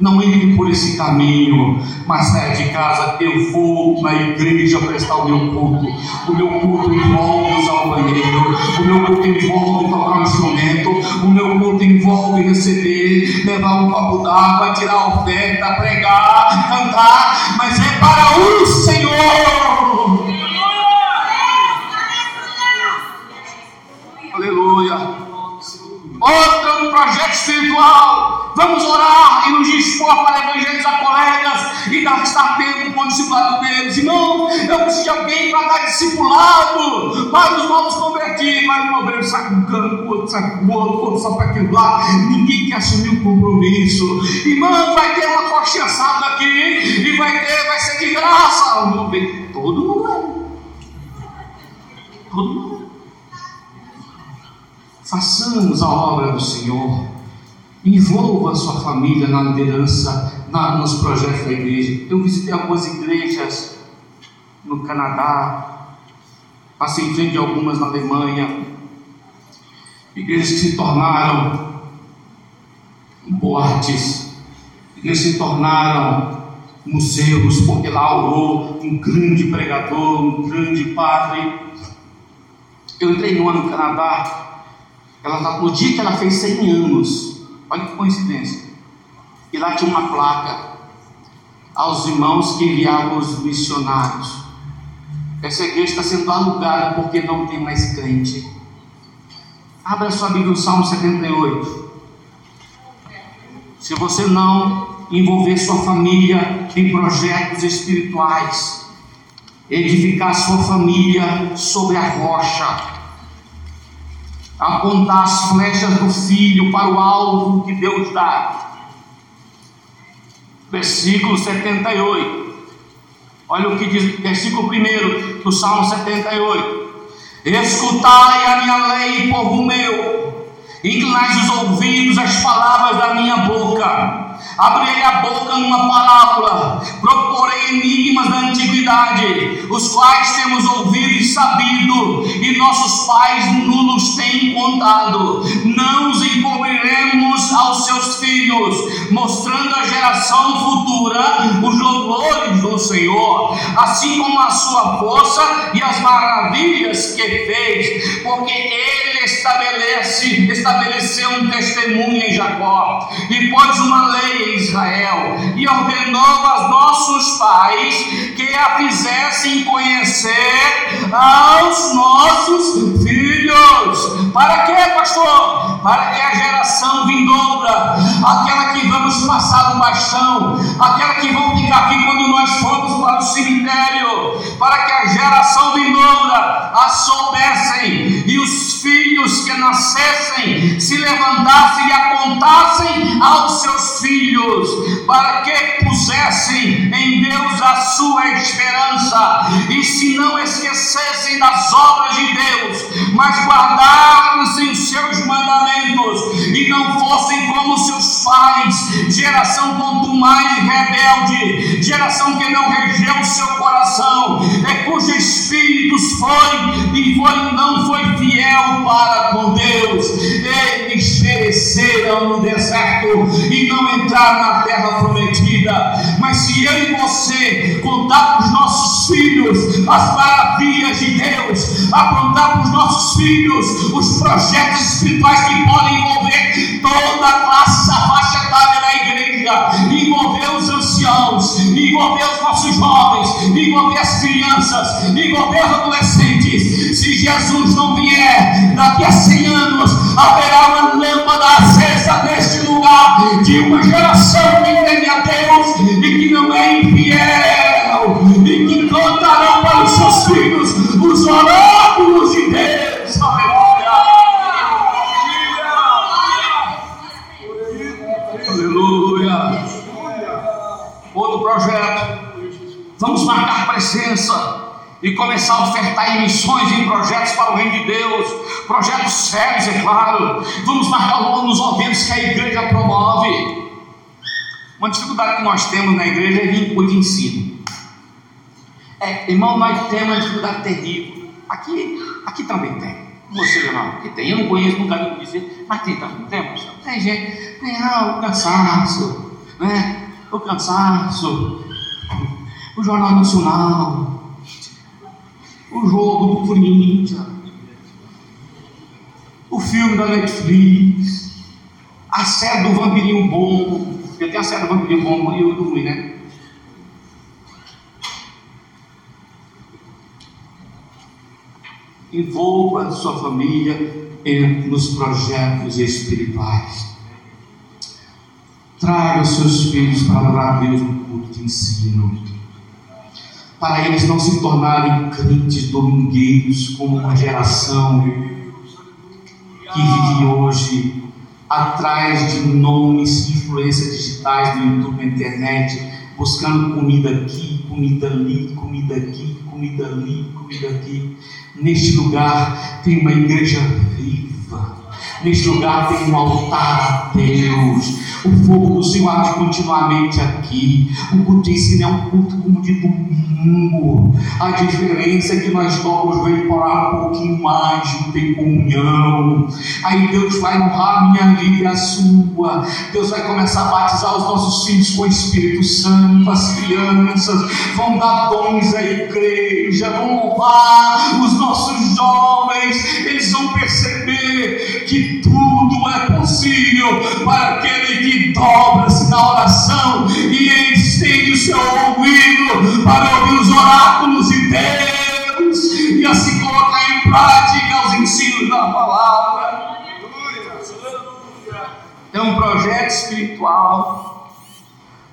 Speaker 1: não indo por esse caminho, mas saia de casa, eu vou na igreja prestar o meu culto. O meu culto envolve usar o banheiro, o meu culto envolve tocar um instrumento, o meu culto envolve receber, levar um copo d'água, tirar a oferta, pregar, cantar, mas é para o Senhor. Aleluia. Outro projeto espiritual. Vamos orar e nos dispor para evangelizar colegas e gastar tempo com o discipulado deles. Irmão, eu preciso de alguém para dar discipulado para os novos convertidos. Mas o sai com um canto, o outro com o outro, o outro para aquilo lá. Ninguém quer assumir o compromisso. Irmão, vai ter uma coxinha assada aqui e vai ter, vai ser de graça. Todo mundo é. Todo mundo. Façamos a obra do Senhor. Envolva a sua família na liderança, na, nos projetos da igreja. Eu visitei algumas igrejas no Canadá, passei em frente de algumas na Alemanha, igrejas que se tornaram boates, igrejas que se tornaram museus, porque lá orou um grande pregador, um grande padre, Eu entrei no ano no Canadá, ela, tá, no dia que ela fez 100 anos, olha que coincidência, e lá tinha uma placa aos irmãos que enviavam os missionários. Essa igreja está sendo alugada porque não tem mais crente. Abra sua Bíblia no Salmo 78. Se você não envolver sua família em projetos espirituais, edificar sua família sobre a rocha, apontar as flechas do filho para o alvo que Deus dá. Versículo 78. Olha o que diz, versículo 1 do Salmo 78. Escutai a minha lei, povo meu, inclinai os ouvidos às palavras da minha boca Abrirei a boca numa parábola, proporei enigmas da antiguidade, os quais temos ouvido e sabido, e nossos pais nos têm contado. Não os encobriremos aos seus filhos, mostrando à geração futura os louvores do Senhor, assim como a sua força e as maravilhas que fez, porque ele estabelece, estabeleceu um testemunho em Jacó, e pôs uma lei Israel e ordenou aos nossos pais que a fizessem conhecer aos nossos filhos. Para quê, pastor? Para que a geração vindoura, aquela que vamos passar no baixão, aquela que vão ficar aqui quando nós formos para o cemitério, para que a geração vindoura a soubessem e os filhos que nascessem se levantassem e a contassem aos seus filhos, para que pusessem em Deus a sua esperança e se não esquecessem das obras de Deus, mas guardassem os seus mandamentos e não fossem como seus pais, geração contumaz e rebelde, geração que não regeu o seu coração, é cujo espírito foi e foi, não foi fiel para com Deus. Eles pereceram no deserto e não entraram na terra prometida. Mas se eu e você contar para os nossos filhos as maravilhas de Deus, apontar para os nossos filhos os projetos espirituais que podem envolver toda a classe, a faixa etária da igreja, envolver os anciãos, envolver os nossos jovens, envolver as crianças, envolver os adolescentes. Se Jesus não vier, daqui a 100 anos haverá uma lâmpada acesa neste lugar de uma geração que teme a Deus e que não é infiel e que contarão para os seus filhos os oráculos de Deus. Aleluia. Projeto. Vamos marcar presença e começar a ofertar em missões, em projetos para o reino de Deus, projetos sérios, é claro. Vamos marcar logo nos eventos que a igreja promove. Uma dificuldade que nós temos na igreja é vínculo de ensino. É, irmão, nós temos uma dificuldade terrível. Aqui, aqui também tem. Você não, que tem. Eu não conheço, nunca vi dizer, mas tem também. Tem, tem gente, tem ah, o cansaço, né? O cansaço, o Jornal Nacional, o jogo do Corinthians, o filme da Netflix, a série do Vampirinho Bom, porque tem a série do Vampirinho Bom e o do ruim, né? Envolva sua família nos projetos espirituais. Traga os seus filhos para adorar a Deus culto de ensino para eles não se tornarem crentes domingueiros como uma geração que vive hoje atrás de nomes, influências digitais no YouTube, na internet, buscando comida aqui, comida ali, comida aqui, comida ali, comida aqui. Neste lugar tem uma igreja viva Neste lugar tem um altar a Deus. O fogo do Senhor arde continuamente aqui. O culto de ensino é um culto como de domingo. A diferença é que nós vamos vir orar um pouquinho mais, não tem comunhão. Aí Deus vai honrar minha vida e a sua. Deus vai começar a batizar os nossos filhos com o Espírito Santo. As crianças vão dar dons à igreja, vão honrar os nossos jovens. Eles vão perceber que tudo é possível para aquele que dobra-se na oração e estende o seu ouvido para ouvir os oráculos de Deus e assim colocar em prática os ensinos da palavra. É um projeto espiritual.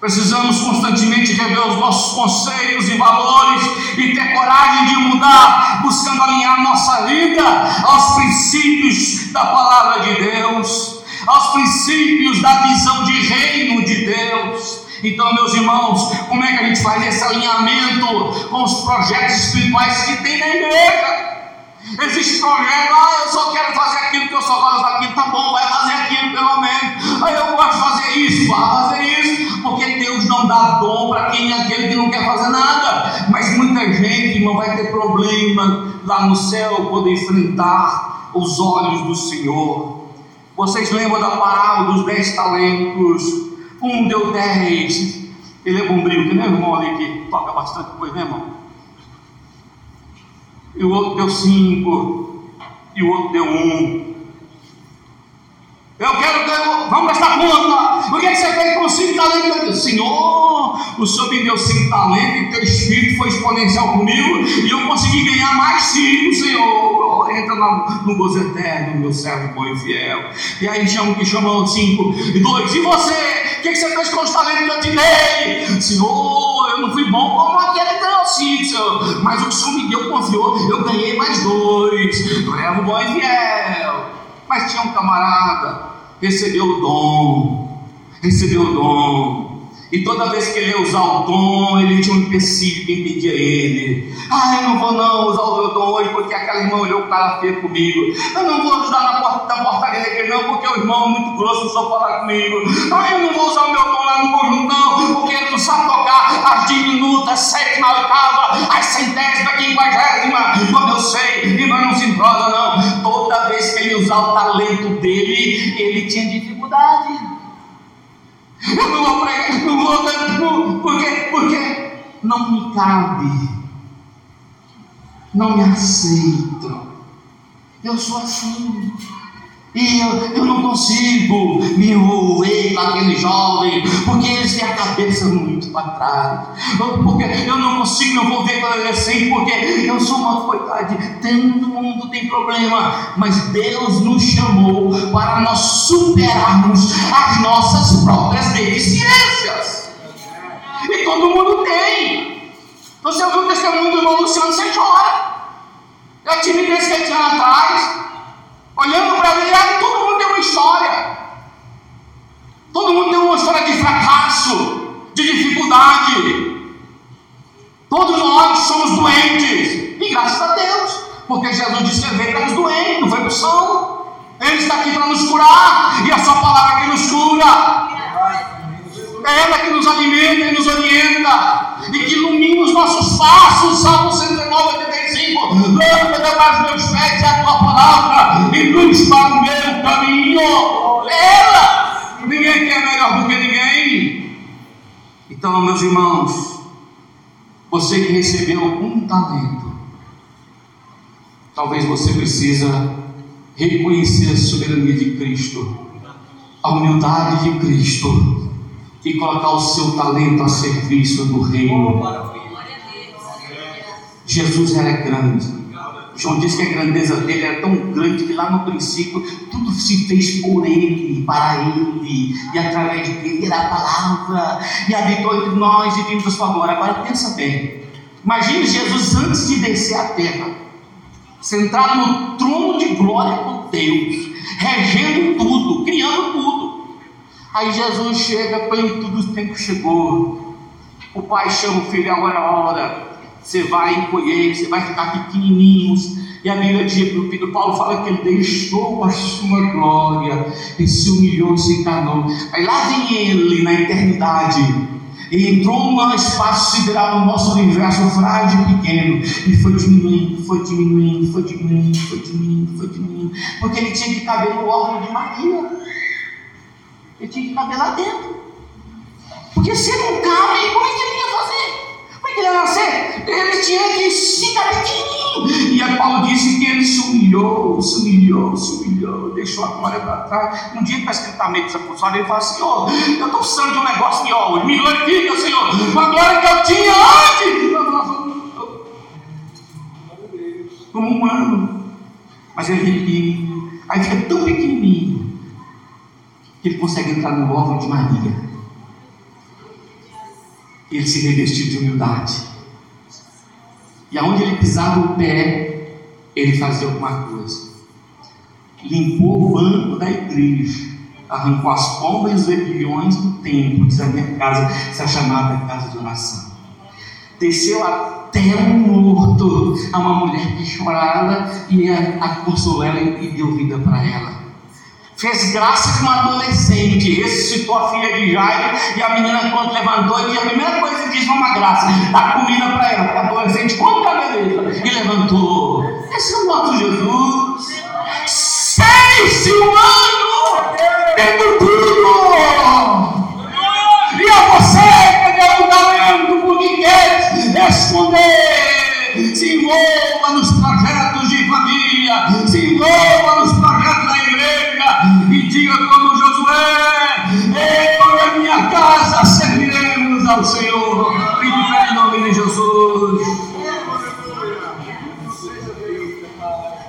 Speaker 1: Precisamos constantemente rever os nossos conceitos e valores e ter coragem de mudar, buscando alinhar nossa vida aos princípios da palavra de Deus, aos princípios da visão de reino de Deus. Então, meus irmãos, como é que a gente faz esse alinhamento com os projetos espirituais que tem na igreja? Existe projeto, ah, eu só quero fazer aquilo que eu só gosto daquilo, tá bom, vai fazer aquilo pelo menos. Ah, eu gosto de fazer isso, vai fazer isso, porque Deus não dá dom para quem é aquele que não quer fazer nada. Mas muita gente, irmão, vai ter problema lá no céu quando enfrentar os olhos do Senhor. Vocês lembram da parábola dos dez talentos? Um deu dez. Ele é bombril, que nem o irmão ali que toca bastante coisa, né, irmão? E o outro deu cinco. E o outro deu um. Eu quero, quero vamos prestar conta. O que, é que você fez com cinco talentos? Senhor, o Senhor me deu cinco talentos e teu espírito foi exponencial comigo e eu consegui ganhar mais cinco, Senhor. Entra no, no gozo eterno, meu servo bom e fiel. E aí chama que chamam cinco e dois. E você? O que, é que você fez com os talentos que eu te dei? Senhor, eu não fui bom como aquele sim, Senhor, mas o que o Senhor me deu, confiou, eu ganhei mais dois. Levo bom e fiel. Mas tinha um camarada, recebeu o dom, recebeu o dom. E toda vez que ele ia usar o dom, ele tinha um empecilho que impedia ele. Ah, eu não vou não usar o meu dom hoje porque aquela irmã olhou cara feio comigo. Eu não vou ajudar na, porta, na portaria da igreja não porque o irmão é muito grosso, só falar comigo. Ah, eu não vou usar o meu dom lá no conjunto não porque ele não sabe tocar as diminutas, sétima, oitava, as centésima, quinquagésima, como eu sei, nós não se entrosa não. Toda vez que ele usar o talento dele, ele tinha dificuldade. Eu não vou pregar, não vou dar, porque, porque não me cabe, não me aceito. Eu sou assim. E eu, eu não consigo me envolver com aquele jovem, porque eles têm a cabeça muito para trás. Porque eu não consigo me envolver com assim, porque eu sou uma coitada. Todo mundo tem problema, mas Deus nos chamou para nós superarmos as nossas próprias deficiências. E todo mundo tem. Você ouviu o testemunho do irmão Luciano, você chora. Eu tive esse que tinha atrás. Olhando para ele, ah, todo mundo tem uma história. Todo mundo tem uma história de fracasso, de dificuldade. Todos nós somos doentes. E graças a Deus, porque Jesus disse que veio para os doentes, não foi para o são. Ele está aqui para nos curar, e a sua palavra que nos cura. É ela que nos alimenta e nos orienta, e que ilumina os nossos passos. Salmo 119, 85. Lâmpada para os meus pés é a tua palavra, e luz para o meu caminho. Ela. Ninguém quer melhor do que ninguém. Então, meus irmãos, você que recebeu um talento, talvez você precisa reconhecer a soberania de Cristo, a humildade de Cristo e colocar o seu talento a serviço do reino. Jesus era grande. João diz que a grandeza dele era tão grande que lá no princípio tudo se fez por ele, para ele, e através dele era a palavra, e habitou entre nós e vimos sua glória. Agora pensa bem. Imagine Jesus antes de descer à terra, sentado no trono de glória com Deus, regendo tudo, criando tudo. Aí Jesus chega, plenitude do tempo chegou. O pai chama o filho, agora é hora. Você vai encolher, você vai ficar pequenininho. E a Bíblia diz, o Paulo fala que ele deixou a sua glória e se humilhou e se encarnou. Aí lá vem ele na eternidade. E entrou num espaço sideral no nosso universo frágil e pequeno. E foi diminuindo, foi diminuindo, foi diminuindo, foi diminuindo, foi diminuindo. Porque ele tinha que caber no órgão de Maria. Ele tinha que caber lá dentro. Porque se não cabe, como é que ele ia fazer? Como é que ele ia nascer? Ele tinha que ficar pequenininho. E aí Paulo disse que ele se humilhou, se humilhou, se humilhou, deixou a glória para trás. Um dia está escrito a meio apóstolos, ele fala, Senhor, eu estou precisando de um negócio de hoje, me glorifica, Senhor, a glória que eu tinha antes. Como humano. Mas ele é pequenininho. Aí fica tão pequenininho que ele consegue entrar no órgão de Maria ele se revestiu de humildade. E aonde ele pisava o pé, ele fazia alguma coisa. Limpou o banco da igreja, arrancou as pombas e os rebeliões do templo, diz a minha casa, essa chamada casa de oração. Desceu até o morto a uma mulher que chorava e a, a consolou ela e deu vida para ela fez graça com uma adolescente, ressuscitou a filha de Jairo, e a menina, quando levantou, e a primeira coisa que diz uma graça, dá comida para ela, porque a adolescente come a beleza, e levantou. Esse é o nosso Jesus. Ser humano é tudo. E a você que deu um talento porque quer esconder, se envolva nos projetos de família, se envolva nos projetos e diga como Josué: Eu e minha casa serviremos ao Senhor. E de em nome de Jesus.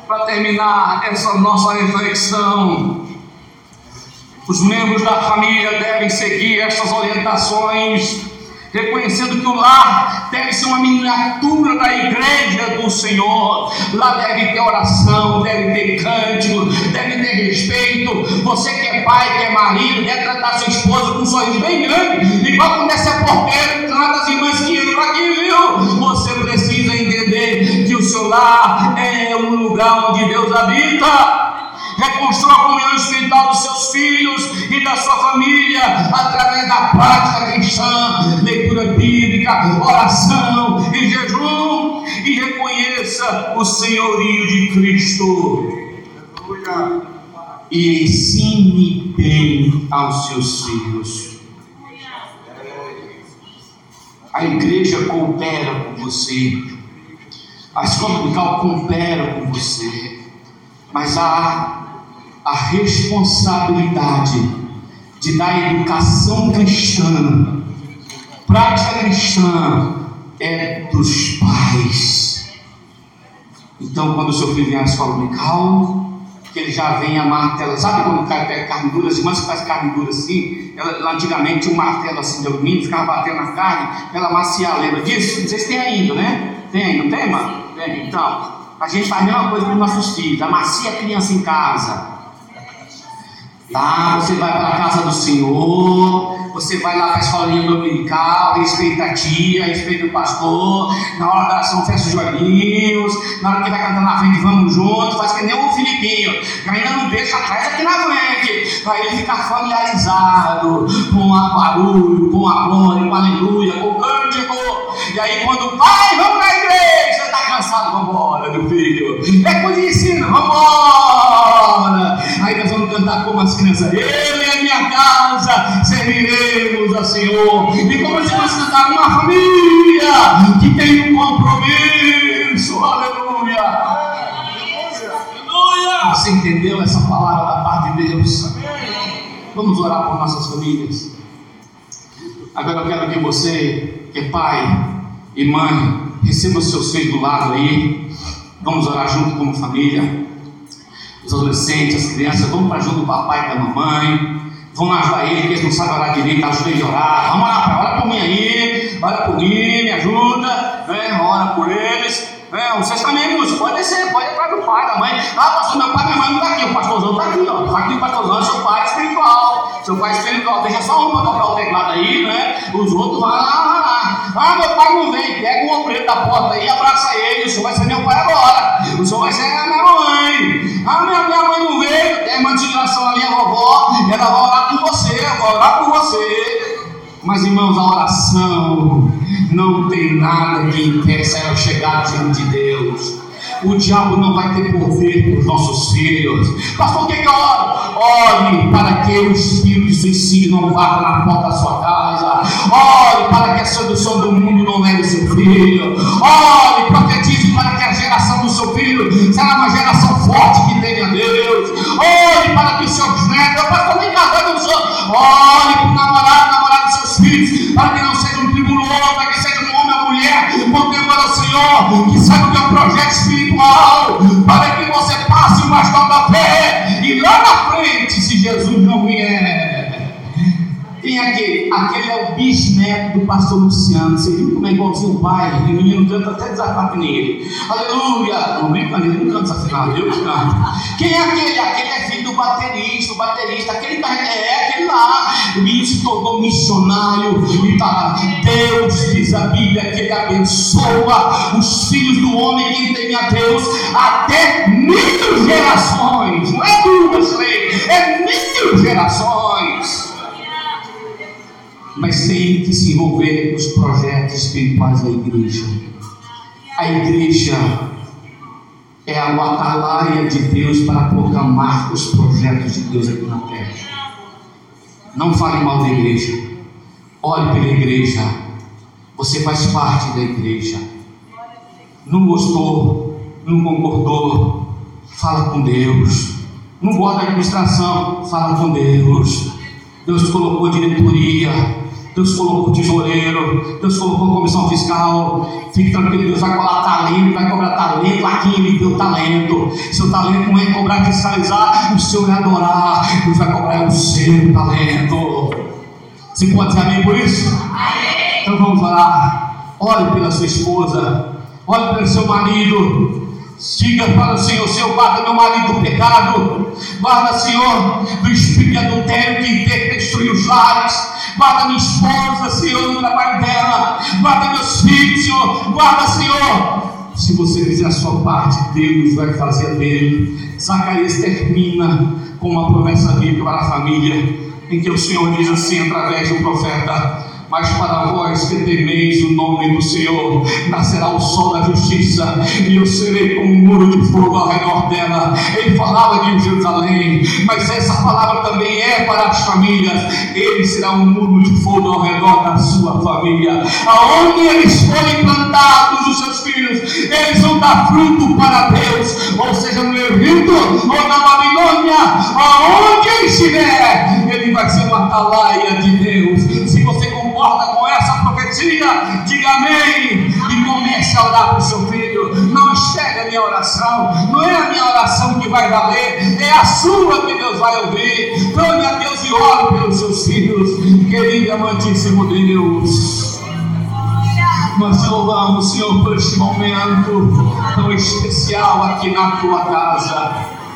Speaker 1: Para terminar essa nossa reflexão, os membros da família devem seguir essas orientações reconhecendo que o lar deve ser uma miniatura da igreja do Senhor. Lá deve ter oração, deve ter cântico, deve ter respeito. Você que é pai, que é marido, deve tratar sua esposa com um sorriso bem grande, igual quando é ser porteiro, trata as irmãs que entram aqui, viu? Você precisa entender que o seu lar é um lugar onde Deus habita reconstrua a comunhão espiritual dos seus filhos e da sua família através da prática cristã, leitura bíblica, oração e jejum, e reconheça o senhorio de Cristo. E ensine bem aos seus filhos. A igreja coopera com você, a escola dominical coopera com você, mas há a responsabilidade de dar educação cristã, prática cristã, é dos pais. Então, quando o seu filho vem à escola dominical, que ele já vem a martela, sabe quando cai pega carne dura, as irmãs que fazem carne dura assim, ela, antigamente um martelo assim de alumínio, ficava batendo na carne, ela maciar, lembra disso? Não sei se tem ainda, né? Tem, não tem, mano? Tem, então, a gente faz a mesma coisa com os nossos filhos, amacia a criança em casa, Lá você vai para a casa do Senhor, você vai lá para a escolinha dominical, respeita a tia, respeita o pastor, na hora da oração fecha os joelhinhos, na hora que vai cantar na frente, vamos junto, faz que nem o Filipinho, ainda não deixa atrás aqui na frente, para ele ficar familiarizado com a barulho, com a glória, com a aleluia, com o cântico. E aí quando pai, vamos na igreja, está cansado, vamos embora, meu filho. É por isso, vamos embora. Cantar como as crianças, eu e a minha casa serviremos ao Senhor. E como se fosse cantar uma família que tem um compromisso, aleluia. aleluia. Você entendeu essa palavra da parte de Deus? Vamos orar por nossas famílias. Agora eu quero que você, que é pai e mãe, receba os seus filhos do lado aí. Vamos orar junto como família os adolescentes, as crianças, vamos para junto do papai e da mamãe, vamos ajudar ele, que eles não sabem orar direito, ajuda eles a orar, vamos orar para ora por mim aí, ora por mim, me ajuda, né? ora por eles. É, vocês também, músico, pode descer, pode ir para o pai, da mãe. Ah, pastor, meu pai minha mãe não está aqui, o pastorzão está aqui, ó. Está aqui o pastorzão, é seu pai espiritual. Seu pai espiritual, deixa só um para tocar o teclado aí, né? Os outros vão lá, lá, lá. Ah, meu pai não vem. Pega o obreiro da porta aí, abraça ele. O senhor vai ser meu pai agora. O senhor vai ser a minha mãe. Ah, minha, minha mãe não veio. Tem irmã de ali, a vovó. Ela vai orar por você. Eu vou orar por você. Mas, irmãos, a oração não tem nada que impeça ela chegar diante de Deus. O diabo não vai ter poder para os nossos filhos. Pastor, o que, que eu oro? Ore para que o espírito de suicídio não vá na porta da sua casa. Ore para que a sedução do mundo não leve seu filho. Ore, profetize para que a geração do seu filho será uma geração forte que tenha Deus. Ore para que os seus netos, pastor, nem casado não sou. Ore para o namorado, namorado dos seus filhos, para que não Senhor, que saiba o teu projeto espiritual, para que você passe o bastão da fé, e lá na frente, se Jesus não vier, quem é aquele? Aquele é o bisneto do pastor Luciano. Você viu como é igualzinho o pai? O menino canta até desafio nele. Aleluia! Não brinca nele, não canta desafinado, Deus canta. Quem é aquele? Aquele é filho do baterista, o baterista, aquele tá, é aquele lá. Menino se tornou missionário e tá. Deus diz a Bíblia que ele abençoa os filhos do homem que tem a Deus até mil gerações. Não é duas, é mil gerações mas tem que se envolver nos projetos espirituais da igreja. A igreja é a batalha de Deus para proclamar os projetos de Deus aqui na terra. Não fale mal da igreja. Olhe pela igreja. Você faz parte da igreja. Não gostou, não concordou, fala com Deus. Não gosta da administração, fala com Deus. Deus colocou diretoria, Deus colocou tesoureiro, Deus colocou comissão fiscal. Fique tranquilo, Deus vai cobrar talento, vai cobrar talento. Aqui Ele deu talento. Seu talento não é cobrar fiscalizar, o seu é adorar. Deus vai cobrar o seu talento. Você pode dizer amém por isso? Amém. Então vamos orar. Olhe pela sua esposa, olhe pelo seu marido. Diga para o Senhor, Senhor, guarda meu marido do pecado, guarda, Senhor, do espírito adultério que destruiu os lares, guarda minha esposa, Senhor, no trabalho dela, guarda meus filhos, Senhor, guarda, Senhor. Se você fizer a sua parte, Deus vai fazer dele. Zacarias termina com uma promessa bíblica para a família, em que o Senhor diz assim, através do profeta: mas para vós que temeis o nome do Senhor, nascerá o sol da justiça, e eu serei como um muro de fogo ao redor dela. Ele falava de Jerusalém, mas essa palavra também é para as famílias. Ele será um muro de fogo ao redor da sua família. Aonde eles forem plantados, os seus filhos, eles vão dar fruto para Deus, ou seja, no Egito ou na Babilônia, aonde ele estiver, ele vai ser uma atalaia de Deus. Concorda com essa profecia, diga amém e comece a orar para o seu filho. Não espere a minha oração, não é a minha oração que vai valer, é a sua que Deus vai ouvir. Clame a Deus e ore pelos seus filhos, querido e amantíssimo Deus. Nós louvamos, Senhor, por este momento tão especial aqui na tua casa.